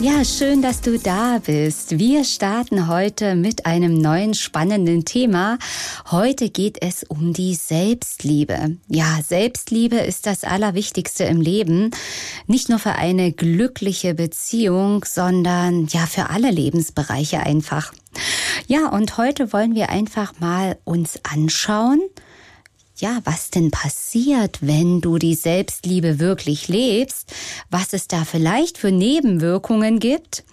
Ja, schön, dass du da bist. Wir starten heute mit einem neuen spannenden Thema. Heute geht es um die Selbstliebe. Ja, Selbstliebe ist das Allerwichtigste im Leben. Nicht nur für eine glückliche Beziehung, sondern ja, für alle Lebensbereiche einfach. Ja, und heute wollen wir einfach mal uns anschauen, ja, was denn passiert, wenn du die Selbstliebe wirklich lebst, was es da vielleicht für Nebenwirkungen gibt.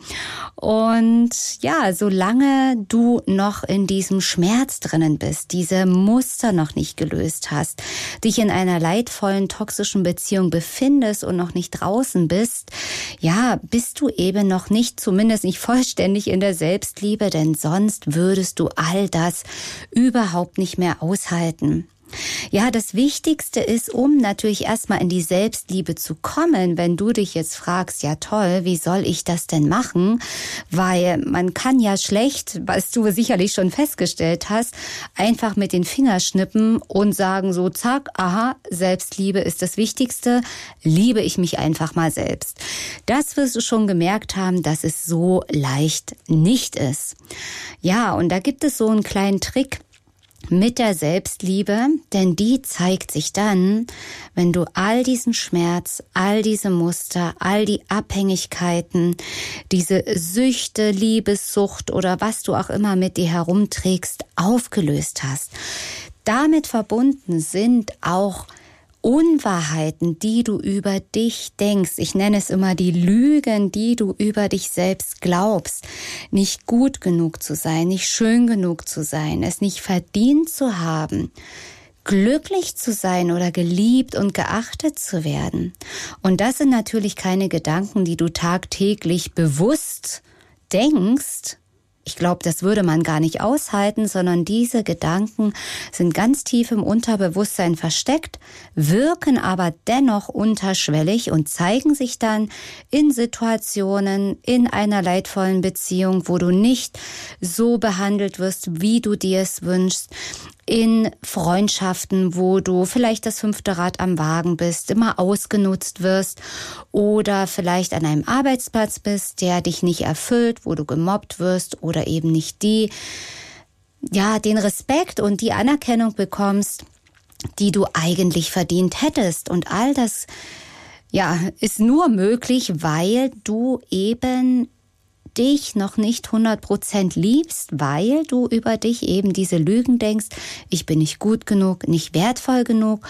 Und ja, solange du noch in diesem Schmerz drinnen bist, diese Muster noch nicht gelöst hast, dich in einer leidvollen, toxischen Beziehung befindest und noch nicht draußen bist, ja, bist du eben noch nicht, zumindest nicht vollständig in der Selbstliebe, denn sonst würdest du all das überhaupt nicht mehr aushalten. Ja, das Wichtigste ist, um natürlich erstmal in die Selbstliebe zu kommen, wenn du dich jetzt fragst, ja toll, wie soll ich das denn machen? Weil man kann ja schlecht, was du sicherlich schon festgestellt hast, einfach mit den Fingerschnippen und sagen so, zack, aha, Selbstliebe ist das Wichtigste, liebe ich mich einfach mal selbst. Das wirst du schon gemerkt haben, dass es so leicht nicht ist. Ja, und da gibt es so einen kleinen Trick, mit der Selbstliebe, denn die zeigt sich dann, wenn du all diesen Schmerz, all diese Muster, all die Abhängigkeiten, diese Süchte, Liebessucht oder was du auch immer mit dir herumträgst, aufgelöst hast. Damit verbunden sind auch Unwahrheiten, die du über dich denkst, ich nenne es immer die Lügen, die du über dich selbst glaubst, nicht gut genug zu sein, nicht schön genug zu sein, es nicht verdient zu haben, glücklich zu sein oder geliebt und geachtet zu werden. Und das sind natürlich keine Gedanken, die du tagtäglich bewusst denkst, ich glaube, das würde man gar nicht aushalten, sondern diese Gedanken sind ganz tief im Unterbewusstsein versteckt, wirken aber dennoch unterschwellig und zeigen sich dann in Situationen, in einer leidvollen Beziehung, wo du nicht so behandelt wirst, wie du dir es wünschst, in Freundschaften, wo du vielleicht das fünfte Rad am Wagen bist, immer ausgenutzt wirst oder vielleicht an einem Arbeitsplatz bist, der dich nicht erfüllt, wo du gemobbt wirst oder eben nicht die, ja, den Respekt und die Anerkennung bekommst, die du eigentlich verdient hättest. Und all das, ja, ist nur möglich, weil du eben dich noch nicht 100% liebst, weil du über dich eben diese Lügen denkst, ich bin nicht gut genug, nicht wertvoll genug,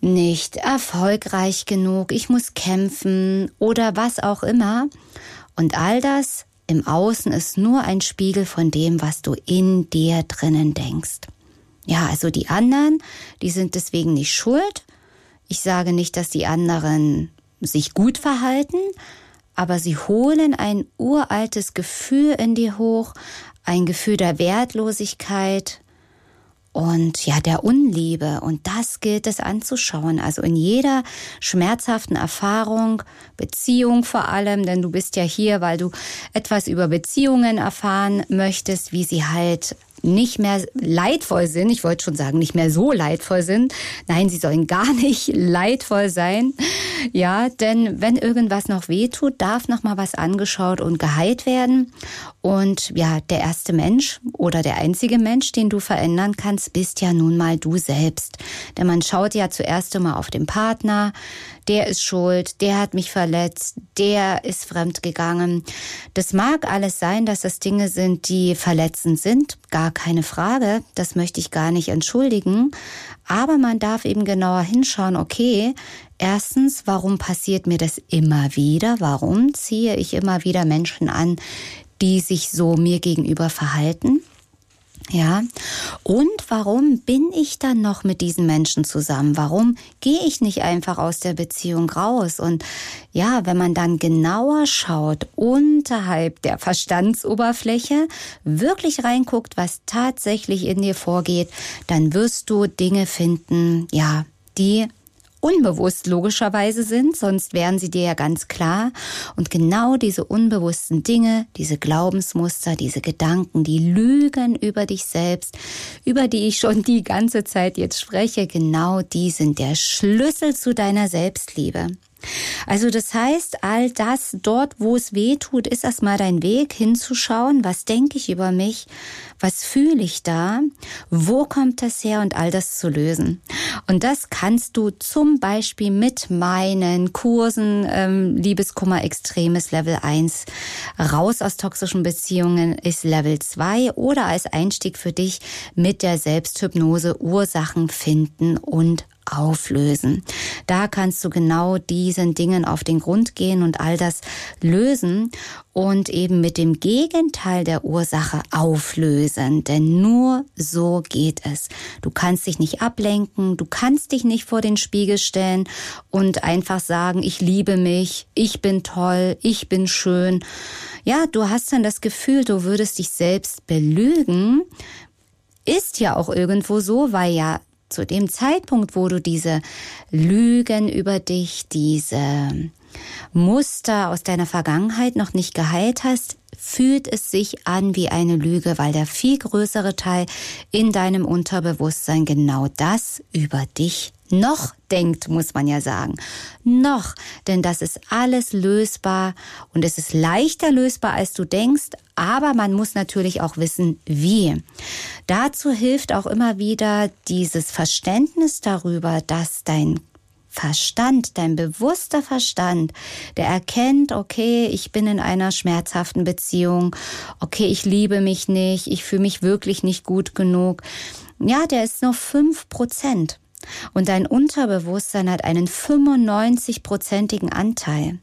nicht erfolgreich genug, ich muss kämpfen oder was auch immer. Und all das im Außen ist nur ein Spiegel von dem, was du in dir drinnen denkst. Ja, also die anderen, die sind deswegen nicht schuld. Ich sage nicht, dass die anderen sich gut verhalten, aber sie holen ein uraltes Gefühl in dir hoch, ein Gefühl der Wertlosigkeit und ja, der Unliebe. Und das gilt es anzuschauen. Also in jeder schmerzhaften Erfahrung, Beziehung vor allem, denn du bist ja hier, weil du etwas über Beziehungen erfahren möchtest, wie sie halt nicht mehr leidvoll sind. Ich wollte schon sagen, nicht mehr so leidvoll sind. Nein, sie sollen gar nicht leidvoll sein. Ja, denn wenn irgendwas noch wehtut, darf noch mal was angeschaut und geheilt werden. Und ja, der erste Mensch oder der einzige Mensch, den du verändern kannst, bist ja nun mal du selbst. Denn man schaut ja zuerst immer auf den Partner, der ist schuld, der hat mich verletzt, der ist fremdgegangen. Das mag alles sein, dass das Dinge sind, die verletzend sind, gar keine Frage, das möchte ich gar nicht entschuldigen, aber man darf eben genauer hinschauen, okay, erstens, warum passiert mir das immer wieder? Warum ziehe ich immer wieder Menschen an, die sich so mir gegenüber verhalten? Ja. Und warum bin ich dann noch mit diesen Menschen zusammen? Warum gehe ich nicht einfach aus der Beziehung raus? Und ja, wenn man dann genauer schaut, unterhalb der Verstandsoberfläche, wirklich reinguckt, was tatsächlich in dir vorgeht, dann wirst du Dinge finden, ja, die unbewusst logischerweise sind, sonst wären sie dir ja ganz klar. Und genau diese unbewussten Dinge, diese Glaubensmuster, diese Gedanken, die Lügen über dich selbst, über die ich schon die ganze Zeit jetzt spreche, genau die sind der Schlüssel zu deiner Selbstliebe. Also das heißt, all das dort, wo es weh tut, ist erstmal dein Weg hinzuschauen, was denke ich über mich, was fühle ich da, wo kommt das her und all das zu lösen. Und das kannst du zum Beispiel mit meinen Kursen ähm, Liebeskummer Extremes Level 1 raus aus toxischen Beziehungen ist Level 2 oder als Einstieg für dich mit der Selbsthypnose Ursachen finden und auflösen. Da kannst du genau diesen Dingen auf den Grund gehen und all das lösen und eben mit dem Gegenteil der Ursache auflösen. Denn nur so geht es. Du kannst dich nicht ablenken, du kannst dich nicht vor den Spiegel stellen und einfach sagen, ich liebe mich, ich bin toll, ich bin schön. Ja, du hast dann das Gefühl, du würdest dich selbst belügen, ist ja auch irgendwo so, weil ja zu dem Zeitpunkt, wo du diese Lügen über dich, diese Muster aus deiner Vergangenheit noch nicht geheilt hast, fühlt es sich an wie eine Lüge, weil der viel größere Teil in deinem Unterbewusstsein genau das über dich noch denkt, muss man ja sagen. Noch, denn das ist alles lösbar und es ist leichter lösbar, als du denkst, aber man muss natürlich auch wissen, wie. Dazu hilft auch immer wieder dieses Verständnis darüber, dass dein Verstand, dein bewusster Verstand, der erkennt, okay, ich bin in einer schmerzhaften Beziehung, okay, ich liebe mich nicht, ich fühle mich wirklich nicht gut genug. Ja, der ist nur fünf Prozent. Und dein Unterbewusstsein hat einen 95-prozentigen Anteil.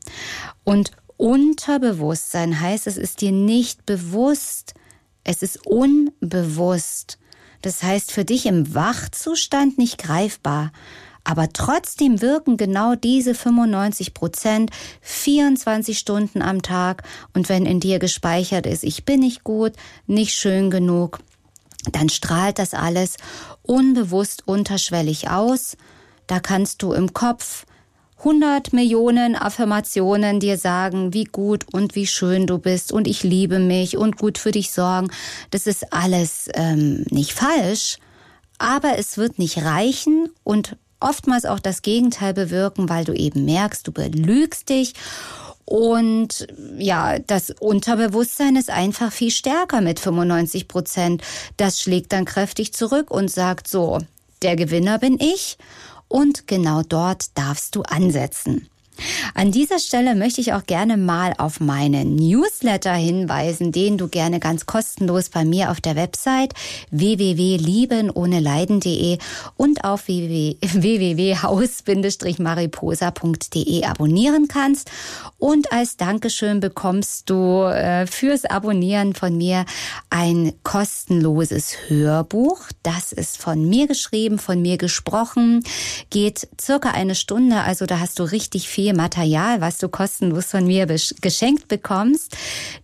Und Unterbewusstsein heißt, es ist dir nicht bewusst, es ist unbewusst. Das heißt für dich im Wachzustand nicht greifbar. Aber trotzdem wirken genau diese 95 Prozent 24 Stunden am Tag. Und wenn in dir gespeichert ist, ich bin nicht gut, nicht schön genug, dann strahlt das alles unbewusst unterschwellig aus. Da kannst du im Kopf 100 Millionen Affirmationen dir sagen, wie gut und wie schön du bist und ich liebe mich und gut für dich sorgen. Das ist alles ähm, nicht falsch, aber es wird nicht reichen und oftmals auch das Gegenteil bewirken, weil du eben merkst, du belügst dich und ja, das Unterbewusstsein ist einfach viel stärker mit 95 Prozent. Das schlägt dann kräftig zurück und sagt so, der Gewinner bin ich und genau dort darfst du ansetzen. An dieser Stelle möchte ich auch gerne mal auf meinen Newsletter hinweisen, den du gerne ganz kostenlos bei mir auf der Website www.liebenohneleiden.de und auf www.haus-mariposa.de abonnieren kannst. Und als Dankeschön bekommst du äh, fürs Abonnieren von mir ein kostenloses Hörbuch. Das ist von mir geschrieben, von mir gesprochen, geht circa eine Stunde, also da hast du richtig viel Material, was du kostenlos von mir geschenkt bekommst.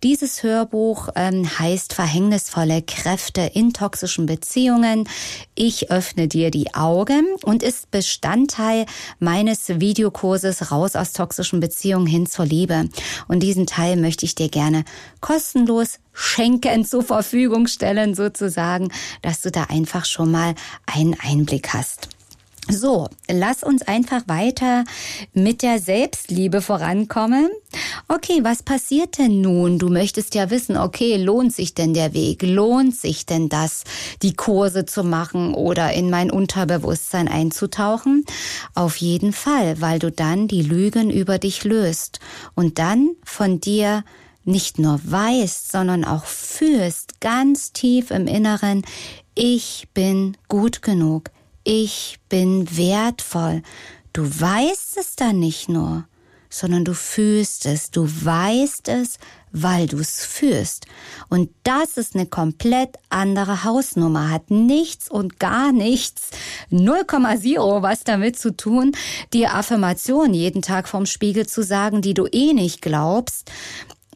Dieses Hörbuch ähm, heißt Verhängnisvolle Kräfte in toxischen Beziehungen. Ich öffne dir die Augen und ist Bestandteil meines Videokurses Raus aus toxischen Beziehungen hin zur Liebe. Und diesen Teil möchte ich dir gerne kostenlos schenken, zur Verfügung stellen sozusagen, dass du da einfach schon mal einen Einblick hast. So, lass uns einfach weiter mit der Selbstliebe vorankommen. Okay, was passiert denn nun? Du möchtest ja wissen, okay, lohnt sich denn der Weg? Lohnt sich denn das, die Kurse zu machen oder in mein Unterbewusstsein einzutauchen? Auf jeden Fall, weil du dann die Lügen über dich löst und dann von dir nicht nur weißt, sondern auch fühlst ganz tief im Inneren, ich bin gut genug ich bin wertvoll. Du weißt es dann nicht nur, sondern du fühlst es, du weißt es, weil du es fühlst. Und das ist eine komplett andere Hausnummer, hat nichts und gar nichts, 0,0 was damit zu tun, dir Affirmation jeden Tag vorm Spiegel zu sagen, die du eh nicht glaubst,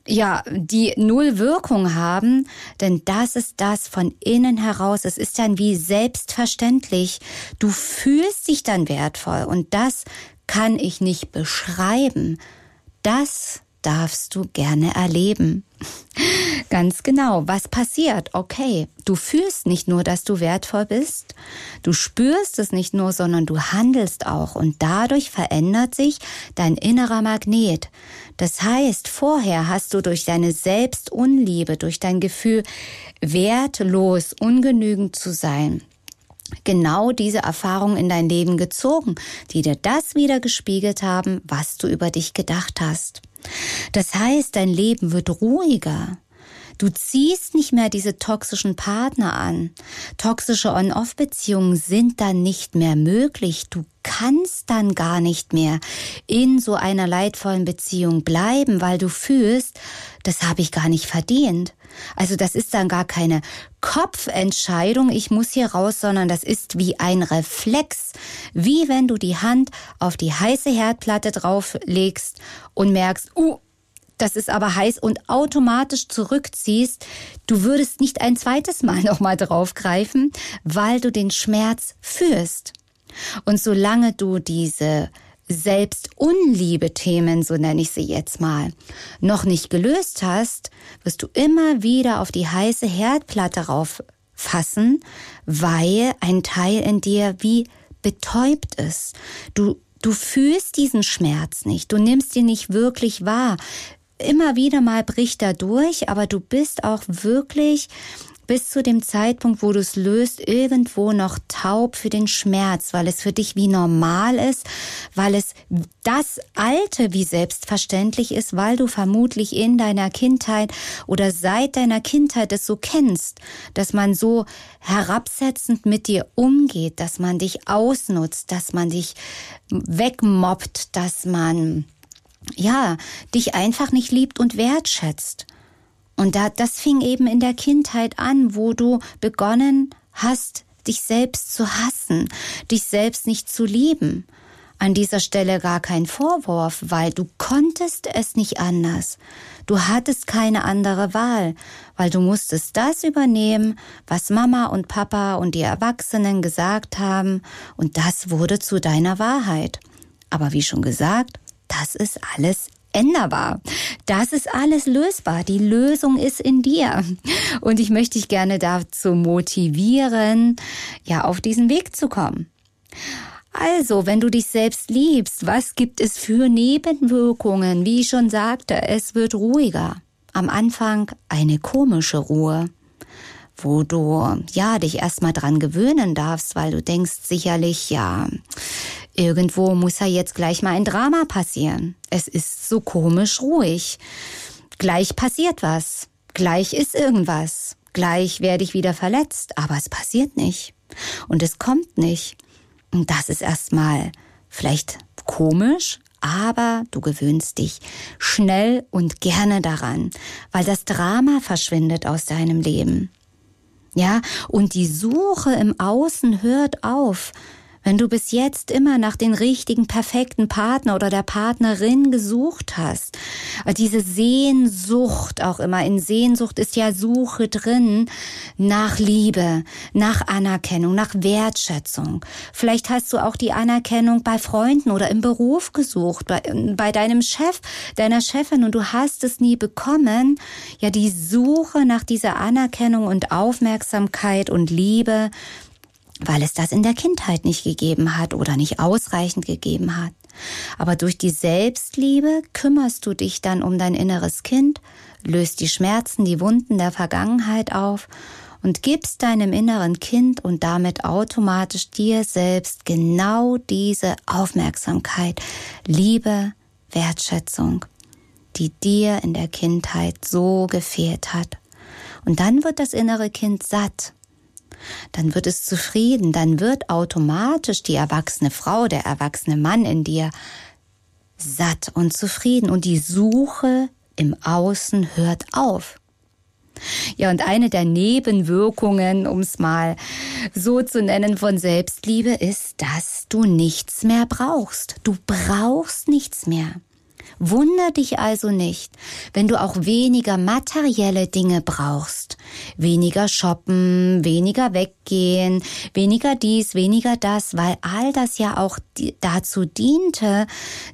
ja, die null Wirkung haben, denn das ist das von innen heraus. Es ist dann wie selbstverständlich. Du fühlst dich dann wertvoll und das kann ich nicht beschreiben. Das darfst du gerne erleben. Ganz genau, was passiert? Okay, du fühlst nicht nur, dass du wertvoll bist, du spürst es nicht nur, sondern du handelst auch und dadurch verändert sich dein innerer Magnet. Das heißt, vorher hast du durch deine Selbstunliebe, durch dein Gefühl, wertlos, ungenügend zu sein, genau diese Erfahrungen in dein Leben gezogen, die dir das wieder gespiegelt haben, was du über dich gedacht hast. Das heißt, dein Leben wird ruhiger. Du ziehst nicht mehr diese toxischen Partner an. Toxische On-Off-Beziehungen sind dann nicht mehr möglich. Du kannst dann gar nicht mehr in so einer leidvollen Beziehung bleiben, weil du fühlst, das habe ich gar nicht verdient. Also das ist dann gar keine Kopfentscheidung, ich muss hier raus, sondern das ist wie ein Reflex, wie wenn du die Hand auf die heiße Herdplatte drauflegst und merkst, uh, das ist aber heiß und automatisch zurückziehst, du würdest nicht ein zweites Mal nochmal draufgreifen, weil du den Schmerz fühlst. Und solange du diese Selbstunliebe-Themen, so nenne ich sie jetzt mal, noch nicht gelöst hast, wirst du immer wieder auf die heiße Herdplatte rauffassen, weil ein Teil in dir wie betäubt ist. Du, du fühlst diesen Schmerz nicht, du nimmst ihn nicht wirklich wahr. Immer wieder mal bricht er durch, aber du bist auch wirklich bis zu dem Zeitpunkt, wo du es löst, irgendwo noch taub für den Schmerz, weil es für dich wie normal ist, weil es das Alte wie selbstverständlich ist, weil du vermutlich in deiner Kindheit oder seit deiner Kindheit es so kennst, dass man so herabsetzend mit dir umgeht, dass man dich ausnutzt, dass man dich wegmobbt, dass man ja, dich einfach nicht liebt und wertschätzt. Und da, das fing eben in der Kindheit an, wo du begonnen hast, dich selbst zu hassen, dich selbst nicht zu lieben. An dieser Stelle gar kein Vorwurf, weil du konntest es nicht anders. Du hattest keine andere Wahl, weil du musstest das übernehmen, was Mama und Papa und die Erwachsenen gesagt haben, und das wurde zu deiner Wahrheit. Aber wie schon gesagt, das ist alles änderbar. Das ist alles lösbar. Die Lösung ist in dir. Und ich möchte dich gerne dazu motivieren, ja, auf diesen Weg zu kommen. Also, wenn du dich selbst liebst, was gibt es für Nebenwirkungen? Wie ich schon sagte, es wird ruhiger. Am Anfang eine komische Ruhe wo du ja dich erstmal dran gewöhnen darfst, weil du denkst sicherlich, ja, irgendwo muss ja jetzt gleich mal ein Drama passieren. Es ist so komisch ruhig. Gleich passiert was. Gleich ist irgendwas. Gleich werde ich wieder verletzt. Aber es passiert nicht. Und es kommt nicht. Und das ist erstmal vielleicht komisch, aber du gewöhnst dich schnell und gerne daran, weil das Drama verschwindet aus deinem Leben. Ja, und die Suche im Außen hört auf. Wenn du bis jetzt immer nach den richtigen, perfekten Partner oder der Partnerin gesucht hast, diese Sehnsucht auch immer, in Sehnsucht ist ja Suche drin nach Liebe, nach Anerkennung, nach Wertschätzung. Vielleicht hast du auch die Anerkennung bei Freunden oder im Beruf gesucht, bei, bei deinem Chef, deiner Chefin und du hast es nie bekommen. Ja, die Suche nach dieser Anerkennung und Aufmerksamkeit und Liebe, weil es das in der Kindheit nicht gegeben hat oder nicht ausreichend gegeben hat. Aber durch die Selbstliebe kümmerst du dich dann um dein inneres Kind, löst die Schmerzen, die Wunden der Vergangenheit auf und gibst deinem inneren Kind und damit automatisch dir selbst genau diese Aufmerksamkeit, Liebe, Wertschätzung, die dir in der Kindheit so gefehlt hat. Und dann wird das innere Kind satt. Dann wird es zufrieden, dann wird automatisch die erwachsene Frau, der erwachsene Mann in dir satt und zufrieden und die Suche im Außen hört auf. Ja, und eine der Nebenwirkungen, um es mal so zu nennen, von Selbstliebe ist, dass du nichts mehr brauchst. Du brauchst nichts mehr. Wunder dich also nicht, wenn du auch weniger materielle Dinge brauchst. Weniger shoppen, weniger weggehen, weniger dies, weniger das, weil all das ja auch dazu diente,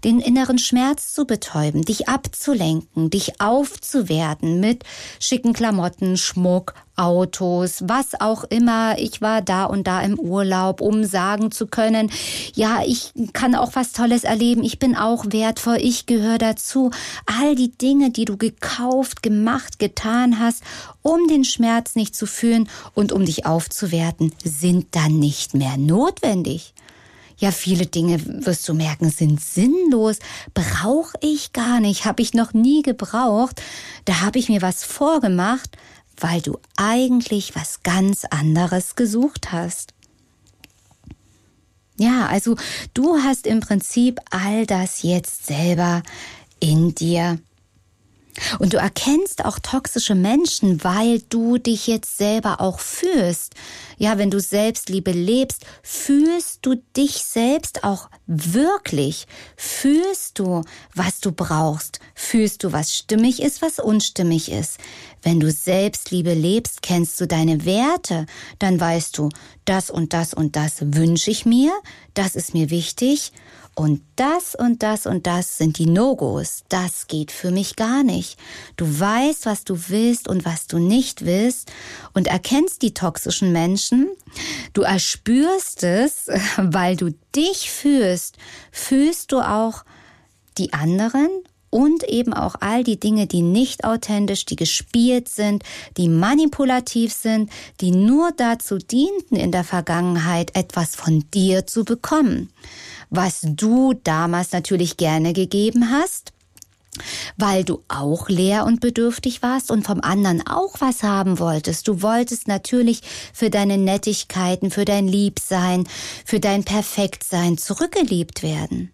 den inneren Schmerz zu betäuben, dich abzulenken, dich aufzuwerten mit schicken Klamotten, Schmuck, Autos, was auch immer. Ich war da und da im Urlaub, um sagen zu können, ja, ich kann auch was Tolles erleben, ich bin auch wertvoll, ich gehöre dazu. All die Dinge, die du gekauft, gemacht, getan hast, um den Schmerz nicht zu fühlen und um dich aufzuwerten, sind dann nicht mehr notwendig. Ja, viele Dinge wirst du merken, sind sinnlos, brauche ich gar nicht, habe ich noch nie gebraucht, da habe ich mir was vorgemacht, weil du eigentlich was ganz anderes gesucht hast. Ja, also du hast im Prinzip all das jetzt selber in dir. Und du erkennst auch toxische Menschen, weil du dich jetzt selber auch fühlst. Ja, wenn du Selbstliebe lebst, fühlst du dich selbst auch wirklich. Fühlst du, was du brauchst. Fühlst du, was stimmig ist, was unstimmig ist. Wenn du Selbstliebe lebst, kennst du deine Werte. Dann weißt du, das und das und das wünsche ich mir. Das ist mir wichtig. Und das und das und das sind die No-Gos. Das geht für mich gar nicht. Du weißt, was du willst und was du nicht willst und erkennst die toxischen Menschen. Du erspürst es, weil du dich fühlst, fühlst du auch die anderen und eben auch all die Dinge, die nicht authentisch, die gespielt sind, die manipulativ sind, die nur dazu dienten in der Vergangenheit etwas von dir zu bekommen was du damals natürlich gerne gegeben hast, weil du auch leer und bedürftig warst und vom anderen auch was haben wolltest. Du wolltest natürlich für deine Nettigkeiten, für dein Liebsein, für dein Perfektsein zurückgeliebt werden.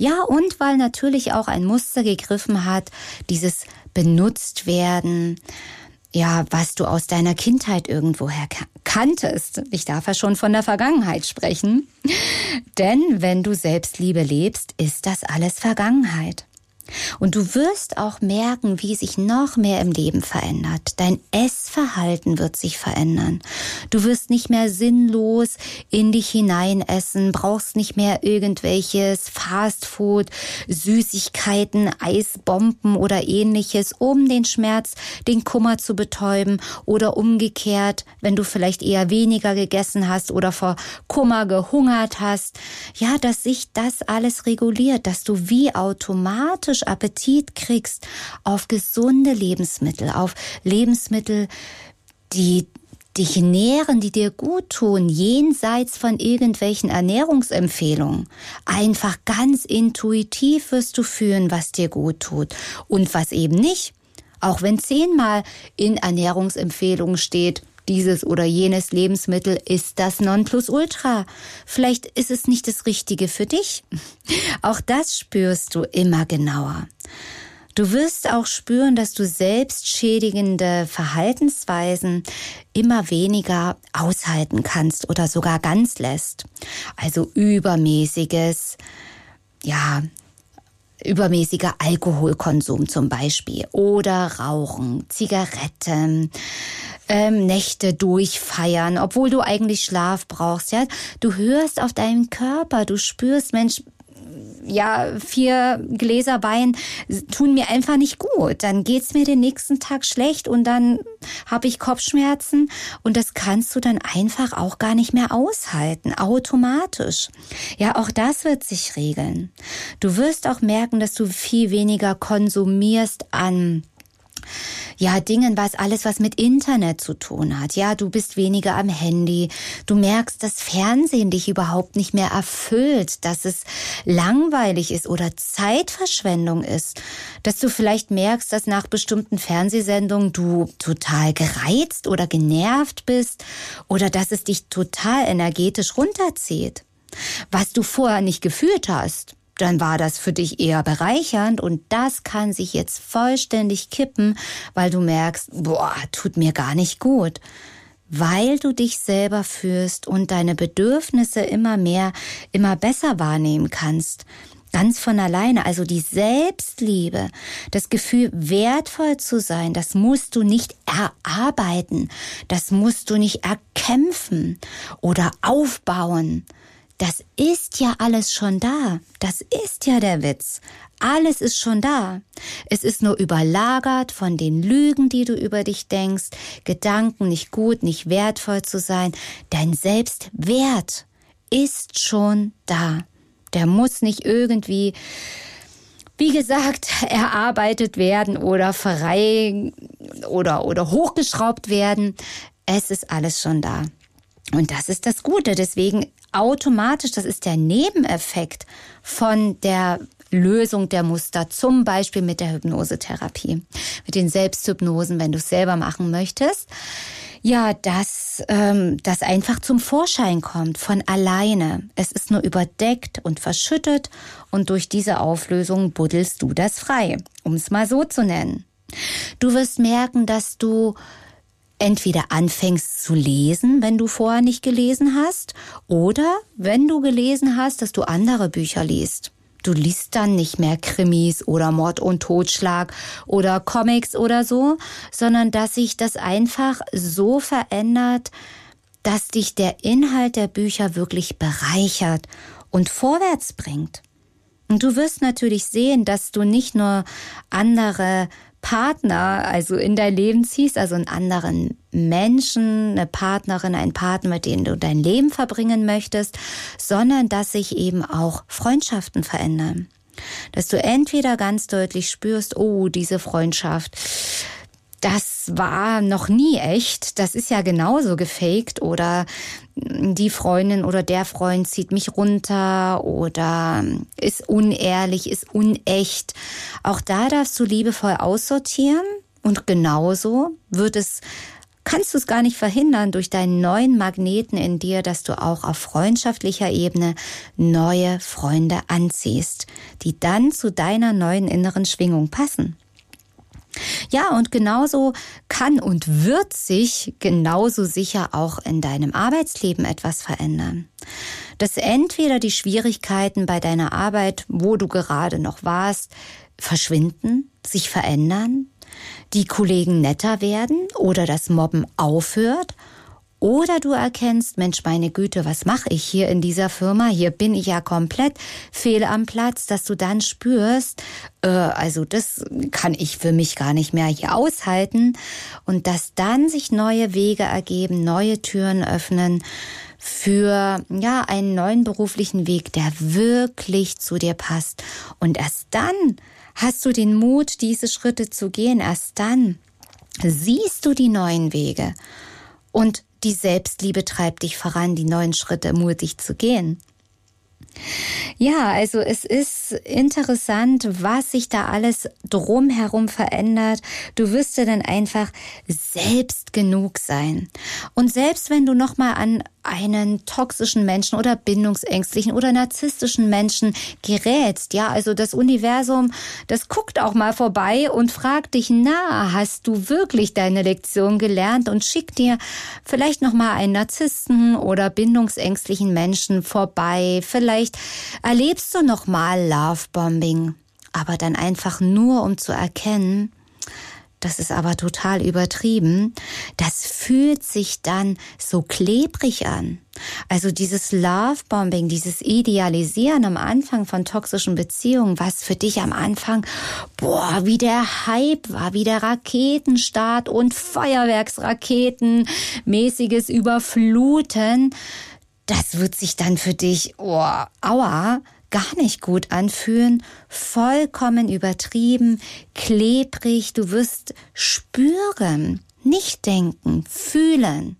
Ja, und weil natürlich auch ein Muster gegriffen hat, dieses benutzt werden, ja, was du aus deiner Kindheit irgendwoher kanntest. Ich darf ja schon von der Vergangenheit sprechen. Denn wenn du Selbstliebe lebst, ist das alles Vergangenheit. Und du wirst auch merken, wie sich noch mehr im Leben verändert. Dein Essverhalten wird sich verändern. Du wirst nicht mehr sinnlos in dich hinein essen, brauchst nicht mehr irgendwelches Fastfood, Süßigkeiten, Eisbomben oder ähnliches, um den Schmerz, den Kummer zu betäuben oder umgekehrt, wenn du vielleicht eher weniger gegessen hast oder vor Kummer gehungert hast. Ja, dass sich das alles reguliert, dass du wie automatisch tierisch Appetit kriegst auf gesunde Lebensmittel, auf Lebensmittel, die dich nähren, die dir gut tun, jenseits von irgendwelchen Ernährungsempfehlungen. Einfach ganz intuitiv wirst du fühlen, was dir gut tut und was eben nicht. Auch wenn zehnmal in Ernährungsempfehlungen steht, dieses oder jenes Lebensmittel ist das Nonplusultra. Vielleicht ist es nicht das Richtige für dich. Auch das spürst du immer genauer. Du wirst auch spüren, dass du selbstschädigende Verhaltensweisen immer weniger aushalten kannst oder sogar ganz lässt. Also übermäßiges, ja, übermäßiger Alkoholkonsum zum Beispiel oder Rauchen, Zigaretten, ähm, Nächte durchfeiern, obwohl du eigentlich Schlaf brauchst. Ja, du hörst auf deinen Körper, du spürst, Mensch, ja, vier Gläser Wein tun mir einfach nicht gut. Dann geht's mir den nächsten Tag schlecht und dann habe ich Kopfschmerzen und das kannst du dann einfach auch gar nicht mehr aushalten, automatisch. Ja, auch das wird sich regeln. Du wirst auch merken, dass du viel weniger konsumierst an ja, Dingen, was alles, was mit Internet zu tun hat. Ja, du bist weniger am Handy. Du merkst, dass Fernsehen dich überhaupt nicht mehr erfüllt, dass es langweilig ist oder Zeitverschwendung ist. Dass du vielleicht merkst, dass nach bestimmten Fernsehsendungen du total gereizt oder genervt bist oder dass es dich total energetisch runterzieht. Was du vorher nicht gefühlt hast dann war das für dich eher bereichernd und das kann sich jetzt vollständig kippen, weil du merkst, boah, tut mir gar nicht gut. Weil du dich selber führst und deine Bedürfnisse immer mehr, immer besser wahrnehmen kannst. Ganz von alleine, also die Selbstliebe, das Gefühl, wertvoll zu sein, das musst du nicht erarbeiten, das musst du nicht erkämpfen oder aufbauen, das ist ja alles schon da. Das ist ja der Witz. Alles ist schon da. Es ist nur überlagert von den Lügen, die du über dich denkst, Gedanken, nicht gut, nicht wertvoll zu sein. Dein Selbstwert ist schon da. Der muss nicht irgendwie, wie gesagt, erarbeitet werden oder frei oder, oder hochgeschraubt werden. Es ist alles schon da. Und das ist das Gute. Deswegen automatisch, das ist der Nebeneffekt von der Lösung der Muster, zum Beispiel mit der Hypnosetherapie, mit den Selbsthypnosen, wenn du es selber machen möchtest. Ja, dass ähm, das einfach zum Vorschein kommt von alleine. Es ist nur überdeckt und verschüttet und durch diese Auflösung buddelst du das frei, um es mal so zu nennen. Du wirst merken, dass du entweder anfängst zu lesen, wenn du vorher nicht gelesen hast, oder wenn du gelesen hast, dass du andere Bücher liest. Du liest dann nicht mehr Krimis oder Mord und Totschlag oder Comics oder so, sondern dass sich das einfach so verändert, dass dich der Inhalt der Bücher wirklich bereichert und vorwärts bringt. Und du wirst natürlich sehen, dass du nicht nur andere Partner, also in dein Leben ziehst, also einen anderen Menschen, eine Partnerin, einen Partner, mit dem du dein Leben verbringen möchtest, sondern dass sich eben auch Freundschaften verändern. Dass du entweder ganz deutlich spürst, oh, diese Freundschaft, das war noch nie echt, das ist ja genauso gefaked oder die Freundin oder der Freund zieht mich runter oder ist unehrlich, ist unecht. Auch da darfst du liebevoll aussortieren und genauso wird es kannst du es gar nicht verhindern durch deinen neuen Magneten in dir, dass du auch auf freundschaftlicher Ebene neue Freunde anziehst, die dann zu deiner neuen inneren Schwingung passen. Ja, und genauso kann und wird sich genauso sicher auch in deinem Arbeitsleben etwas verändern. Dass entweder die Schwierigkeiten bei deiner Arbeit, wo du gerade noch warst, verschwinden, sich verändern, die Kollegen netter werden oder das Mobben aufhört oder du erkennst, Mensch, meine Güte, was mache ich hier in dieser Firma? Hier bin ich ja komplett fehl am Platz, dass du dann spürst, äh, also das kann ich für mich gar nicht mehr hier aushalten. Und dass dann sich neue Wege ergeben, neue Türen öffnen für ja einen neuen beruflichen Weg, der wirklich zu dir passt. Und erst dann hast du den Mut, diese Schritte zu gehen. Erst dann siehst du die neuen Wege. Und die Selbstliebe treibt dich voran, die neuen Schritte mutig zu gehen. Ja, also es ist interessant, was sich da alles drumherum verändert. Du wirst ja dann einfach selbst genug sein. Und selbst wenn du nochmal an einen toxischen Menschen oder bindungsängstlichen oder narzisstischen Menschen gerätst. Ja, also das Universum, das guckt auch mal vorbei und fragt dich, na, hast du wirklich deine Lektion gelernt und schickt dir vielleicht noch mal einen Narzissten oder bindungsängstlichen Menschen vorbei. Vielleicht erlebst du noch mal Lovebombing, aber dann einfach nur um zu erkennen, das ist aber total übertrieben, das fühlt sich dann so klebrig an. Also dieses Lovebombing, dieses Idealisieren am Anfang von toxischen Beziehungen, was für dich am Anfang, boah, wie der Hype war, wie der Raketenstart und Feuerwerksraketen, mäßiges Überfluten, das wird sich dann für dich, oh, aua, gar nicht gut anfühlen, vollkommen übertrieben, klebrig, du wirst spüren, nicht denken, fühlen,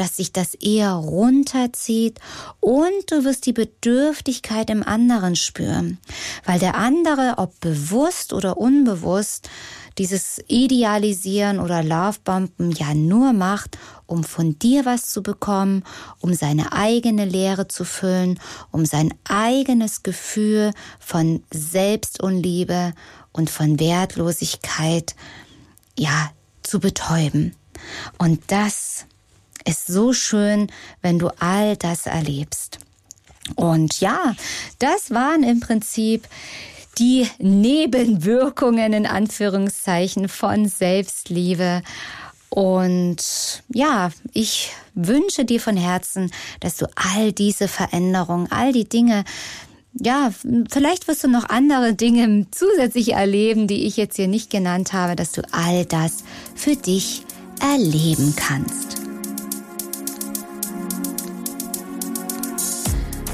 dass sich das eher runterzieht und du wirst die Bedürftigkeit im anderen spüren, weil der andere, ob bewusst oder unbewusst, dieses Idealisieren oder Lovebomben ja nur macht, um von dir was zu bekommen, um seine eigene Leere zu füllen, um sein eigenes Gefühl von Selbstunliebe und von Wertlosigkeit, ja, zu betäuben. Und das ist so schön, wenn du all das erlebst. Und ja, das waren im Prinzip die Nebenwirkungen in Anführungszeichen von Selbstliebe. Und ja, ich wünsche dir von Herzen, dass du all diese Veränderungen, all die Dinge, ja, vielleicht wirst du noch andere Dinge zusätzlich erleben, die ich jetzt hier nicht genannt habe, dass du all das für dich erleben kannst.